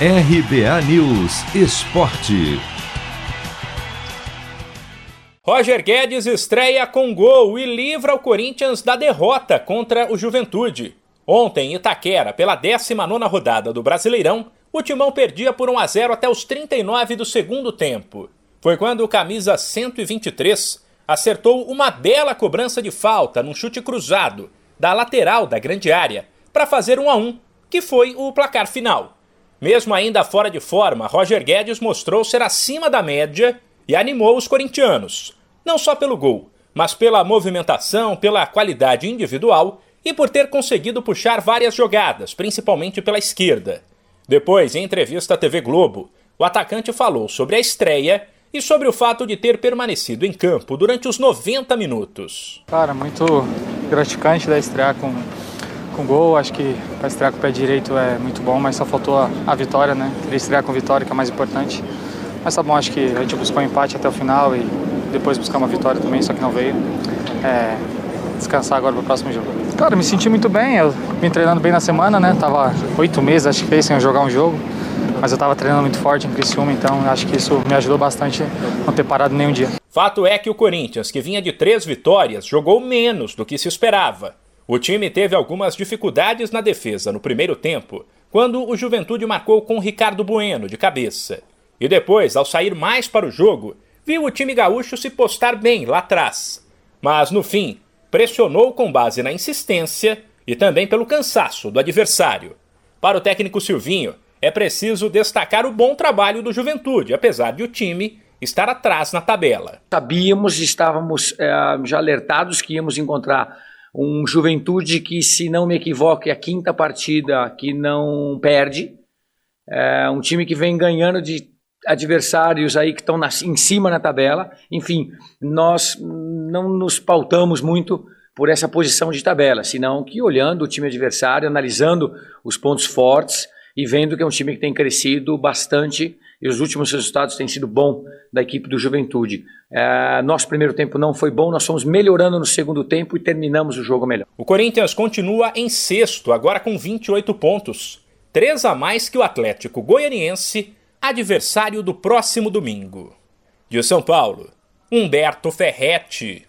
RBA News Esporte. Roger Guedes estreia com gol e livra o Corinthians da derrota contra o Juventude. Ontem, em Itaquera, pela 19 rodada do Brasileirão, o Timão perdia por 1 a 0 até os 39 do segundo tempo. Foi quando o camisa 123 acertou uma bela cobrança de falta num chute cruzado da lateral da grande área para fazer 1 a 1, que foi o placar final. Mesmo ainda fora de forma, Roger Guedes mostrou ser acima da média e animou os corintianos, não só pelo gol, mas pela movimentação, pela qualidade individual e por ter conseguido puxar várias jogadas, principalmente pela esquerda. Depois, em entrevista à TV Globo, o atacante falou sobre a estreia e sobre o fato de ter permanecido em campo durante os 90 minutos. Cara, muito gratificante da estrear com, com gol. Acho que para estrear com o pé direito é muito bom, mas só faltou a, a vitória, né? Queria estrear com vitória, que é mais importante. Mas tá bom, acho que a gente buscou um empate até o final e depois buscar uma vitória também, só que não veio. É, descansar agora para o próximo jogo. Cara, me senti muito bem, eu vim treinando bem na semana, né? Tava oito meses, acho que fez, sem jogar um jogo. Mas eu estava treinando muito forte em Criciúma, então acho que isso me ajudou bastante não ter parado nenhum dia. Fato é que o Corinthians, que vinha de três vitórias, jogou menos do que se esperava. O time teve algumas dificuldades na defesa no primeiro tempo, quando o Juventude marcou com Ricardo Bueno de cabeça. E depois, ao sair mais para o jogo, viu o time gaúcho se postar bem lá atrás. Mas no fim, pressionou com base na insistência e também pelo cansaço do adversário. Para o técnico Silvinho, é preciso destacar o bom trabalho do Juventude, apesar de o time estar atrás na tabela. Sabíamos, estávamos é, já alertados que íamos encontrar um Juventude que, se não me equivoco, é a quinta partida que não perde. É um time que vem ganhando de adversários aí que estão em cima na tabela. Enfim, nós não nos pautamos muito por essa posição de tabela, senão que olhando o time adversário, analisando os pontos fortes e vendo que é um time que tem crescido bastante e os últimos resultados têm sido bom da equipe do Juventude. É, nosso primeiro tempo não foi bom, nós fomos melhorando no segundo tempo e terminamos o jogo melhor. O Corinthians continua em sexto, agora com 28 pontos, três a mais que o Atlético Goianiense adversário do próximo domingo. De São Paulo, Humberto Ferretti.